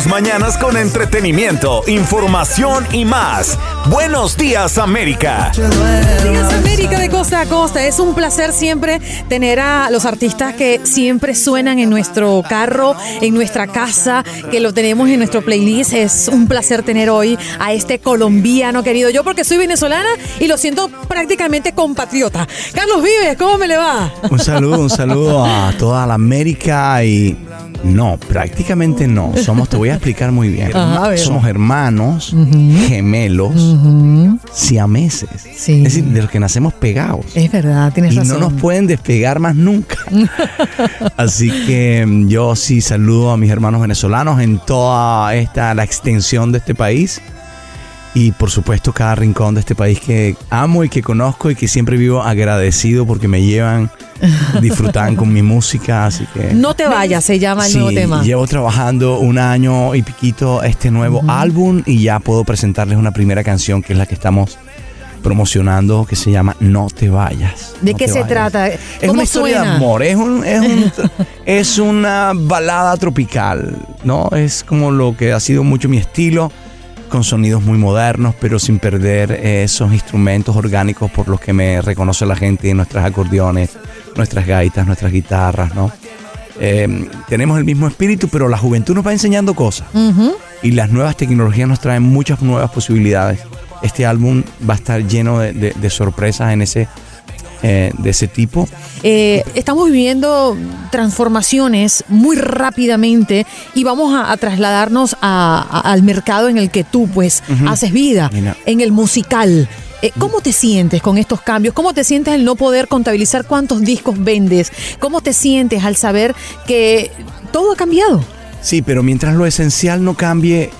tus mañanas con entretenimiento, información y más. Buenos días, América. Buenos días, América de costa a costa. Es un placer siempre tener a los artistas que siempre suenan en nuestro carro, en nuestra casa, que lo tenemos en nuestro playlist. Es un placer tener hoy a este colombiano querido. Yo porque soy venezolana y lo siento prácticamente compatriota. Carlos Vives, ¿cómo me le va? Un saludo, un saludo a toda la América y no, prácticamente no. Somos, te voy a explicar muy bien. Ajá. Somos hermanos, gemelos, siameses. Sí. Es decir, de los que nacemos pegados. Es verdad, tienes Y razón. no nos pueden despegar más nunca. Así que mm, yo sí saludo a mis hermanos venezolanos en toda esta, la extensión de este país. Y por supuesto cada rincón de este país que amo y que conozco y que siempre vivo agradecido porque me llevan, disfrutan con mi música. Así que... No te vayas, se llama el Sí, nuevo tema. llevo trabajando un año y piquito este nuevo álbum y ya puedo presentarles una primera canción que es la que estamos promocionando que se llama No te vayas. ¿De No qué se vayas. trata? Es ¿Cómo una historia de amor, es, un, es, un- es una balada tropical, ¿no? Es como lo que ha sido mucho mi estilo, con sonidos muy modernos, pero sin perder esos instrumentos orgánicos por los que me reconoce la gente, nuestros acordeones, nuestras gaitas, nuestras guitarras, ¿no? Eh, tenemos el mismo espíritu, pero la juventud nos va enseñando cosas y las nuevas tecnologías nos traen muchas nuevas posibilidades. Este álbum va a estar lleno de, de- de sorpresas en ese, eh, de ese tipo. Eh, estamos viviendo transformaciones muy rápidamente y vamos a, a trasladarnos a- a- al mercado en el que tú pues haces vida, Mira. en el musical. Eh, ¿Cómo te sientes con estos cambios? ¿Cómo te sientes al no poder contabilizar cuántos discos vendes? ¿Cómo te sientes al saber que todo ha cambiado? Sí, pero mientras lo esencial no cambie,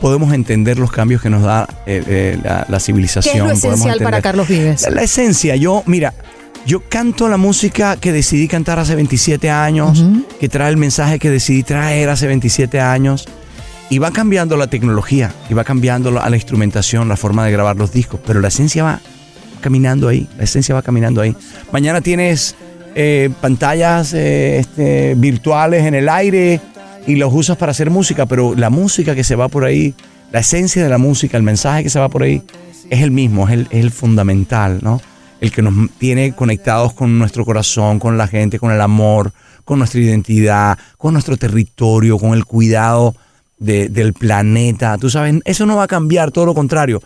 podemos entender los cambios que nos da eh, eh, la, la civilización. ¿Qué es lo esencial para Carlos Vives? La, la esencia, yo, mira, yo canto la música que decidí cantar hace 27 años, que trae el mensaje que decidí traer hace 27 años. Y va cambiando la tecnología, y va cambiando la, la instrumentación, la forma de grabar los discos, pero la esencia va caminando ahí, la esencia va caminando ahí. Mañana tienes eh, pantallas este, virtuales en el aire y los usas para hacer música, pero la música que se va por ahí, la esencia de la música, el mensaje que se va por ahí, es el mismo, es el, es el fundamental, ¿no? El que nos tiene conectados con nuestro corazón, con la gente, con el amor, con nuestra identidad, con nuestro territorio, con el cuidado de- del planeta. Tú sabes, eso no va a cambiar, todo lo contrario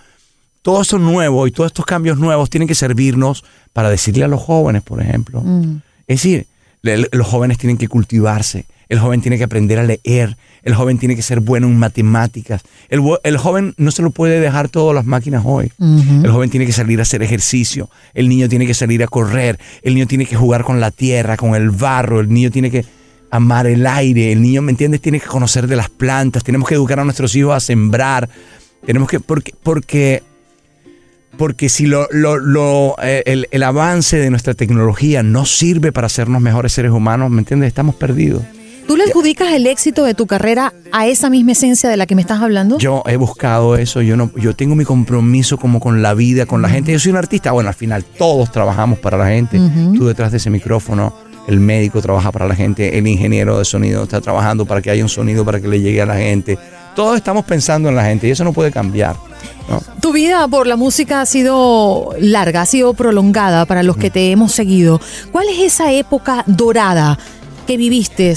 todo esto nuevo y todos estos cambios nuevos tienen que servirnos para decirle a los jóvenes, por ejemplo. Es decir, los jóvenes tienen que cultivarse, el joven tiene que aprender a leer, el joven tiene que ser bueno en matemáticas. El, joven no se lo puede dejar todo a las máquinas hoy. El joven tiene que salir a hacer ejercicio, el niño tiene que salir a correr, el niño tiene que jugar con la tierra, con el barro, el niño tiene que amar el aire, el niño, ¿me entiendes? Tiene que conocer de las plantas, tenemos que educar a nuestros hijos a sembrar, tenemos que, porque, porque porque si lo, lo- lo, eh, el, el avance de nuestra tecnología no sirve para hacernos mejores seres humanos, ¿me entiendes? Estamos perdidos. ¿Tú le adjudicas el éxito de tu carrera a esa misma esencia de la que me estás hablando? Yo he buscado eso, yo no, yo tengo mi compromiso como con la vida, con la gente. Yo soy un artista, bueno, al final todos trabajamos para la gente. Tú detrás de ese micrófono, el médico trabaja para la gente, el ingeniero de sonido está trabajando para que haya un sonido para que le llegue a la gente. Todos estamos pensando en la gente y eso no puede cambiar. ¿no? Tu vida por la música ha sido larga, ha sido prolongada para los que te hemos seguido. ¿Cuál es esa época dorada que viviste?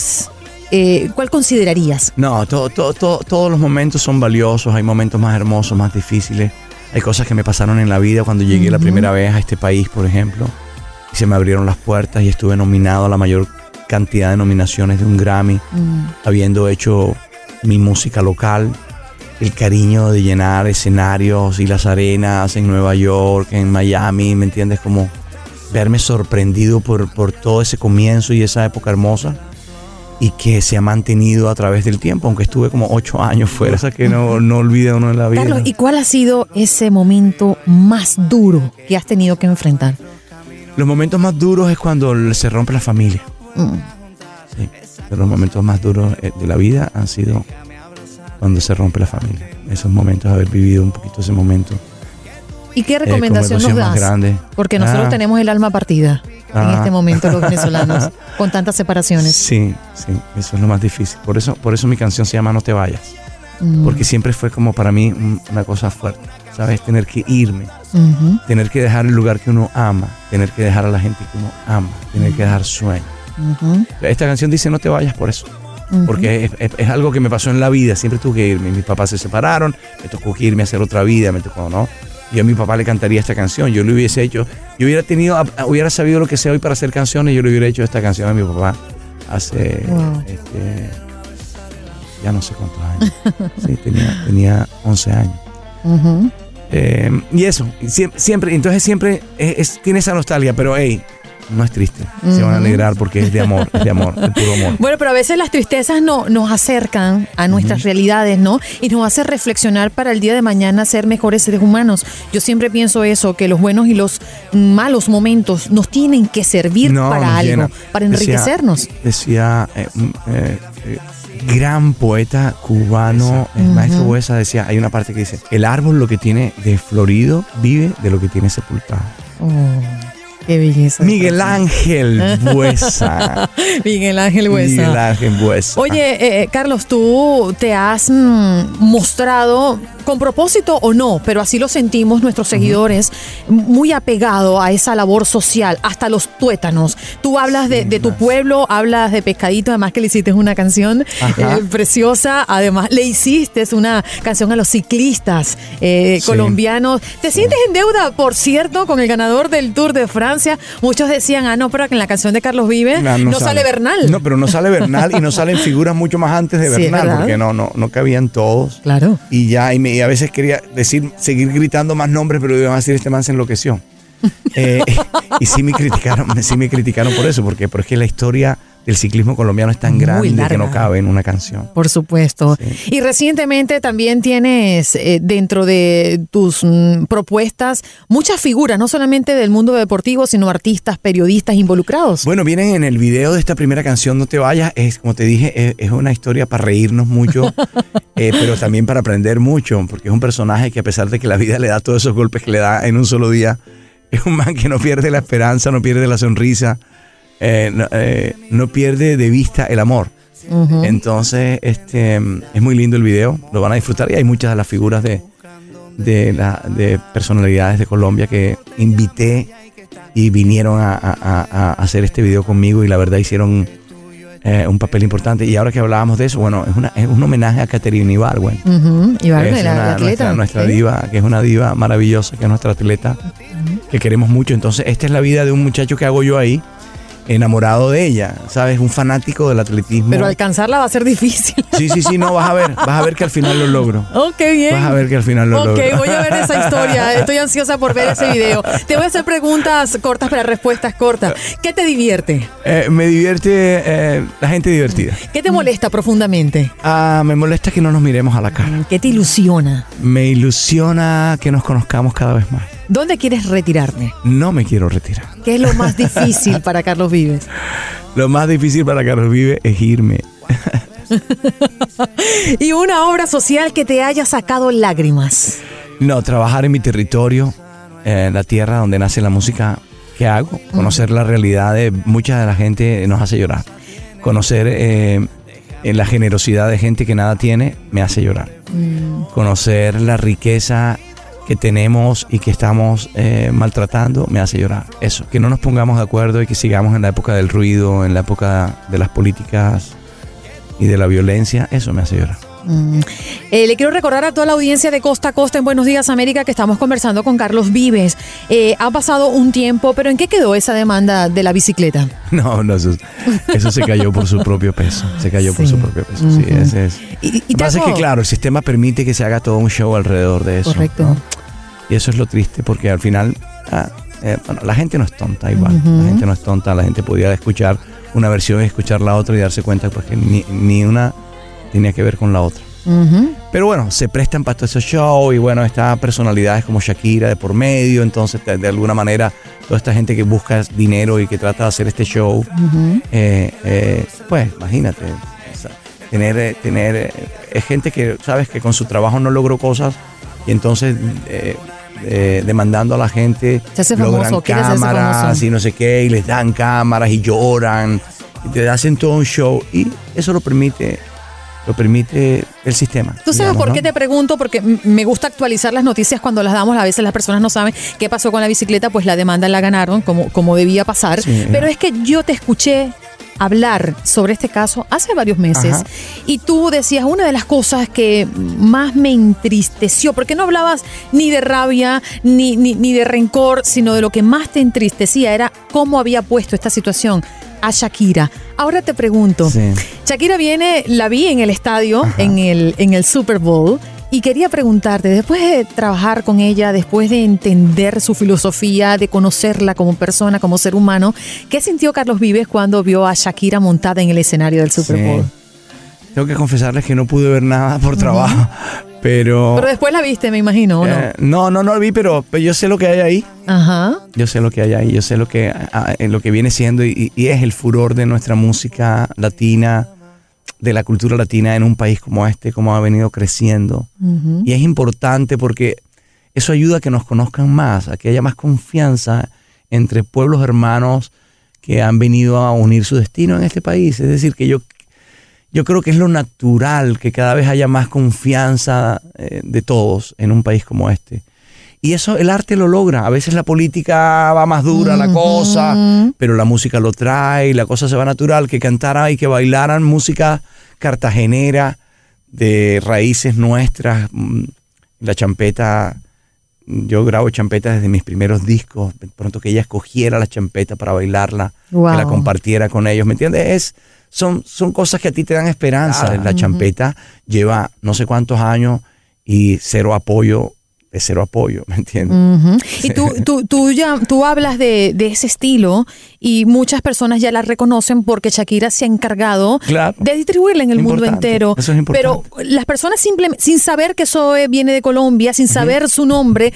Eh, ¿Cuál considerarías? No, to- to- to- todos los momentos son valiosos, hay momentos más hermosos, más difíciles. Hay cosas que me pasaron en la vida cuando llegué la primera vez a este país, por ejemplo, y se me abrieron las puertas y estuve nominado a la mayor cantidad de nominaciones de un Grammy, habiendo hecho mi música local, el cariño de llenar escenarios y las arenas en Nueva York, en Miami, ¿me entiendes? Como verme sorprendido por, por todo ese comienzo y esa época hermosa y que se ha mantenido a través del tiempo, aunque estuve como ocho años fuera, o sea que no, no olvida uno en la vida. Carlos, ¿y cuál ha sido ese momento más duro que has tenido que enfrentar? Los momentos más duros es cuando se rompe la familia. Mm. Sí, pero los momentos más duros eh, de la vida han sido cuando se rompe la familia. Esos momentos, haber vivido un poquito ese momento. ¿Y qué eh, recomendación nos emoción más das? Porque nosotros Ah. tenemos el alma partida en Ah. este momento los venezolanos, con tantas separaciones. Sí, sí, eso es lo más difícil. Por eso, por eso mi canción se llama No te vayas. Mm. porque siempre fue como para mí un- una cosa fuerte, ¿sabes? Tener que irme, Ujú, tener que dejar el lugar que uno ama, tener que dejar a la gente que uno ama, tener que dejar sueños. ujú, Esta canción dice no te vayas por eso, porque es, es- es algo que me pasó en la vida, siempre tuve que irme, mis papás se separaron, me tocó que irme a hacer otra vida, me tocó, ¿no? Yo a mi papá le cantaría esta canción, yo le hubiese hecho, yo hubiera tenido, hubiera sabido lo que sea hoy para hacer canciones, yo le hubiera hecho esta canción a mi papá hace, Wow. este, ya no sé cuántos años, sí, tenía, tenía 11 años. Eh, y eso, siempre, siempre, entonces siempre es- es- tiene esa nostalgia, pero hey, no es triste, se van a alegrar porque es de amor, es de amor, es puro amor. Bueno, pero a veces las tristezas no, nos acercan a nuestras realidades, ¿no? Y nos hace reflexionar para el día de mañana ser mejores seres humanos. Yo siempre pienso eso, que los buenos y los malos momentos nos tienen que servir No, para algo, llena. para Decía- enriquecernos. Decía, eh, un, eh, eh, gran poeta cubano, el Ujú. maestro Buesa decía, hay una parte que dice, el árbol lo que tiene de florido vive de lo que tiene sepultado. Oh, qué belleza. Miguel Ángel Buesa. Miguel Ángel Huesa. Miguel Ángel Buesa. Oye, eh, eh, Carlos, tú te has mm, mostrado, con propósito o no, pero así lo sentimos nuestros seguidores, muy apegado a esa labor social, hasta los tuétanos. Tú hablas de, de tu pueblo, hablas de Pescadito, además que le hiciste una canción eh, preciosa, además le hiciste una canción a los ciclistas eh, Sí. colombianos. ¿Te sientes en deuda, por cierto, con el ganador del Tour de Francia? Muchos decían, ah, no, pero que en la canción de Carlos Vive No, no, sale. Bernal. No, pero no sale Bernal y no salen figuras mucho más antes de Sí, Bernal, porque no, no, no cabían todos. Claro. Y ya, y, me- y a veces quería decir, seguir gritando más nombres, pero iban a decir, este man se enloqueció. Eh, y sí me criticaron, sí me criticaron por eso, porque, porque es que la historia del ciclismo colombiano es tan Muy grande que no cabe en una canción. Por supuesto. Sí. Y recientemente también tienes eh, dentro de tus mm, propuestas muchas figuras, no solamente del mundo deportivo, sino artistas, periodistas involucrados. Bueno, vienen en el video de esta primera canción, No te vayas, es como te dije, es, es una historia para reírnos mucho, eh, pero también para aprender mucho, porque es un personaje que a pesar de que la vida le da todos esos golpes que le da en un solo día, es un man que no pierde la esperanza, no pierde la sonrisa, eh, no, eh, no pierde de vista el amor. Entonces, este es muy lindo el video, lo van a disfrutar y hay muchas de las figuras de, de, la- de personalidades de Colombia que invité y vinieron a, a- a- hacer este video conmigo y la verdad hicieron eh, un papel importante. Y ahora que hablábamos de eso, bueno, es, una, es un homenaje a Caterina Ibargüen. Ujú. Y Bárbara, Es la, una- la atleta. Nuestra, nuestra diva, que es una diva maravillosa, que es nuestra atleta, que queremos mucho. Entonces, esta es la vida de un muchacho que hago yo ahí, enamorado de ella, ¿sabes? Un fanático del atletismo. Pero alcanzarla va a ser difícil. Sí, sí, sí, no, vas a ver, vas a ver que al final lo logro. Qué bien. Vas a ver que al final lo Ok, logro. voy a ver esa historia. Estoy ansiosa por ver ese video. Te voy a hacer preguntas cortas para respuestas cortas. ¿Qué te divierte? Eh, me divierte eh, la gente divertida. ¿Qué te molesta profundamente? Ah, me molesta que no nos miremos a la cara. ¿Qué te ilusiona? Me ilusiona que nos conozcamos cada vez más. ¿Dónde quieres retirarte? No me quiero retirar. ¿Qué es lo más difícil para Carlos Vives? Lo más difícil para Carlos Vive es irme. Y una obra social que te haya sacado lágrimas. No, trabajar en mi territorio, eh, la tierra donde nace la música que hago, conocer la realidad de mucha de la gente nos hace llorar. Conocer eh, la generosidad de gente que nada tiene me hace llorar. Conocer la riqueza que tenemos y que estamos eh, maltratando me hace llorar. Eso, que no nos pongamos de acuerdo y que sigamos en la época del ruido, en la época de las políticas y de la violencia, eso me hace llorar. Mm. Eh, le quiero recordar a toda la audiencia de Costa a Costa en Buenos Días América que estamos conversando con Carlos Vives. Eh, ha pasado un tiempo, pero ¿en qué quedó esa demanda de la bicicleta? No, no, eso, eso se cayó por su propio peso. Se cayó por su propio peso. Sí, Ujú. ese es. Y, y Lo que pasa es que, claro, el sistema permite que se haga todo un show alrededor de eso. Correcto. ¿no? Y eso es lo triste, porque al final, ah, eh, bueno, la gente no es tonta igual. La gente no es tonta. La gente podía escuchar una versión y escuchar la otra y darse cuenta pues, que ni, ni una tenía que ver con la otra. Pero bueno, se prestan para todo ese show y bueno, estas personalidades como Shakira de por medio, entonces de, alguna manera toda esta gente que busca dinero y que trata de hacer este show, eh, eh, pues imagínate, tener, eh, tener es gente que sabes que con su trabajo no logró cosas y entonces eh, eh, demandando a la gente Se hace logran famoso, hacerse cámaras y no sé qué y les dan cámaras y lloran y te hacen todo un show y eso lo permite lo permite el sistema. ¿Tú sabes digamos, por ¿no? qué te pregunto? Porque me gusta actualizar las noticias cuando las damos. A veces las personas no saben qué pasó con la bicicleta, pues la demanda la ganaron como, como debía pasar. Sí. Pero es que yo te escuché hablar sobre este caso hace varios meses Ajá. y tú decías una de las cosas que más me entristeció, porque no hablabas ni de rabia ni, ni, ni de rencor, sino de lo que más te entristecía era cómo había puesto esta situación a Shakira. Ahora te pregunto, Sí. Shakira viene, la vi en el estadio, en el, en el Super Bowl, y quería preguntarte, después de trabajar con ella, después de entender su filosofía, de conocerla como persona, como ser humano, ¿qué sintió Carlos Vives cuando vio a Shakira montada en el escenario del Super Sí. Bowl? Tengo que confesarles que no pude ver nada por trabajo, pero... Pero después la viste, me imagino, ¿o no? eh, no, no, no lo vi, pero, pero yo sé lo que hay ahí. Ajá. Yo sé lo que hay ahí, yo sé lo que, ah, eh, lo que viene siendo y, y es el furor de nuestra música latina, de la cultura latina en un país como este, como ha venido creciendo. Y es importante porque eso ayuda a que nos conozcan más, a que haya más confianza entre pueblos hermanos que han venido a unir su destino en este país. Es decir, que yo, yo creo que es lo natural que cada vez haya más confianza eh, de todos en un país como este. Y eso el arte lo logra. A veces la política va más dura la cosa, pero la música lo trae la cosa se va natural. Que cantaran y que bailaran música cartagenera de raíces nuestras. mm, La champeta, yo grabo champeta desde mis primeros discos. Pronto que ella escogiera la champeta para bailarla, Wow. que la compartiera con ellos. ¿Me entiendes? Es, son, son cosas que a ti te dan esperanza. La champeta lleva no sé cuántos años y cero apoyo, de cero apoyo, ¿me entiendes? Y tú, tú, tú, ya, tú hablas de, de ese estilo y muchas personas ya la reconocen porque Shakira se ha encargado Claro. de distribuirla en el mundo entero. Eso es importante. Pero las personas simplemente, sin saber que Zoe viene de Colombia, sin saber su nombre,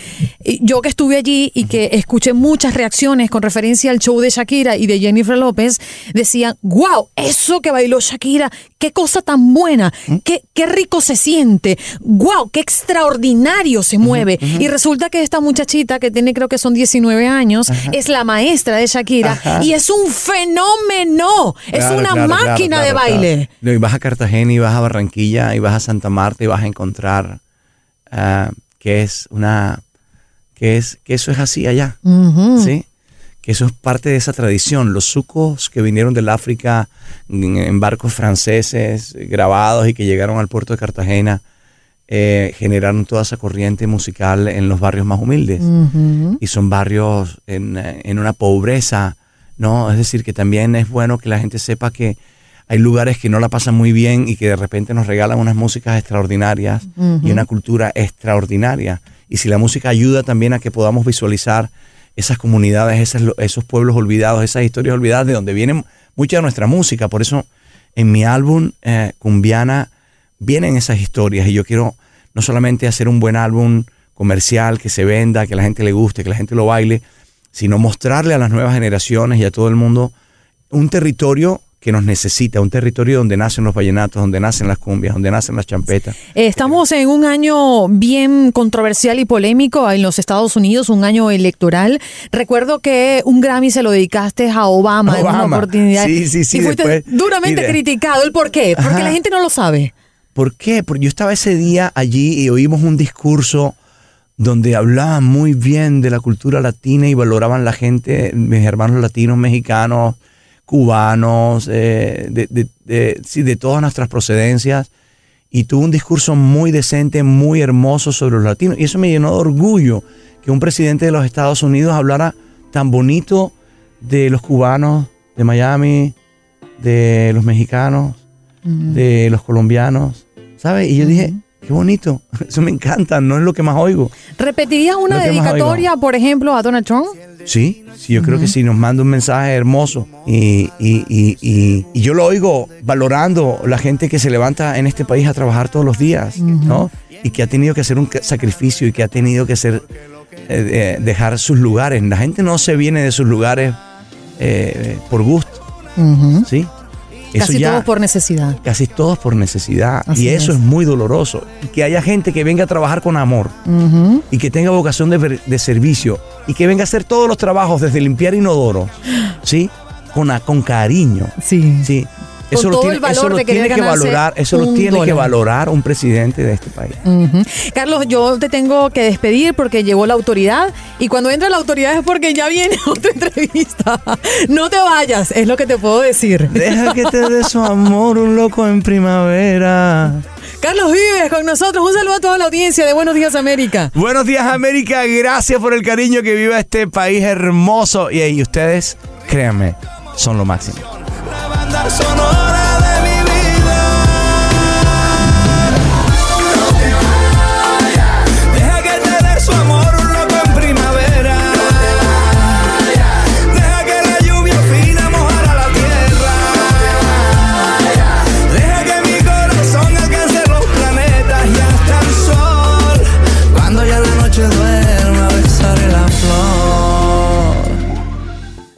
yo que estuve allí y que escuché muchas reacciones con referencia al show de Shakira y de Jennifer López, decían, wow, eso que bailó Shakira, qué cosa tan buena, qué, qué rico se siente, wow, qué extraordinario se mueve. Y resulta que esta muchachita que tiene creo que son 19 años, es la maestra de Shakira Ajá. y es un fenómeno, es una claro, claro, máquina de baile. No, Y vas a Cartagena y vas a Barranquilla y vas a Santa Marta y vas a encontrar ah, que es una que es que eso es así allá. ¿sí? Que eso es parte de esa tradición. Los sucos que vinieron del África en, barcos franceses eh, grabados y que llegaron al puerto de Cartagena eh, generaron toda esa corriente musical en los barrios más humildes y son barrios en, en una pobreza, ¿no? Es decir, que también es bueno que la gente sepa que hay lugares que no la pasan muy bien y que de repente nos regalan unas músicas extraordinarias y una cultura extraordinaria. Y si la música ayuda también a que podamos visualizar esas comunidades, esas esos pueblos olvidados, esas historias olvidadas de donde viene mucha de nuestra música. Por eso en mi álbum eh, Cumbiana vienen esas historias y yo quiero no solamente hacer un buen álbum comercial que se venda, que la gente le guste, que la gente lo baile, sino mostrarle a las nuevas generaciones y a todo el mundo un territorio que nos necesita, un territorio donde nacen los vallenatos, donde nacen las cumbias, donde nacen las champetas. Eh, Estamos en un año bien controversial y polémico en los Estados Unidos, un año electoral. Recuerdo que un Grammy se lo dedicaste a Obama, en una Obama. oportunidad. Sí, sí, sí, Y fuiste después- duramente criticado. ¿El por qué? Porque Ajá. la gente no lo sabe. ¿Por qué? Porque yo estaba ese día allí y oímos un discurso donde hablaban muy bien de la cultura latina y valoraban la gente, mis hermanos latinos, mexicanos, cubanos, eh, de, de- de- sí, de todas nuestras procedencias. Y tuvo un discurso muy decente, muy hermoso sobre los latinos. Y eso me llenó de orgullo que un presidente de los Estados Unidos hablara tan bonito de los cubanos, de Miami, de los mexicanos, de los colombianos, ¿sabes? Y yo dije, qué bonito, eso me encanta, no es lo que más oigo. ¿Repetirías una dedicatoria, por ejemplo, a Donald Trump? Sí, sí, yo creo que sí, nos manda un mensaje hermoso y, y- y- y- yo lo oigo valorando la gente que se levanta en este país a trabajar todos los días, ¿no? Y que ha tenido que hacer un sacrificio y que ha tenido que hacer, eh, eh, dejar sus lugares. La gente no se viene de sus lugares eh, por gusto, ¿sí? Eso Casi ya- todos por necesidad. casi todos por necesidad. Así y eso es. es. muy doloroso. Y que haya gente que venga a trabajar con amor y que tenga vocación de, de servicio y que venga a hacer todos los trabajos desde limpiar inodoros, ¿sí? Con, con cariño, Sí. ¿sí? Eso con lo todo tiene, el valor eso lo de querer tiene que valorar, eso lo un tiene que valorar un presidente de este país. Carlos, yo te tengo que despedir porque llegó la autoridad y cuando entra la autoridad es porque ya viene otra entrevista. No te vayas, es lo que te puedo decir. Deja que te dé su amor un loco en primavera. Carlos Vives con nosotros. Un saludo a toda la audiencia de Buenos Días América. Buenos días América, gracias por el cariño que viva este país hermoso y, ustedes, créanme, son lo máximo. La banda sonora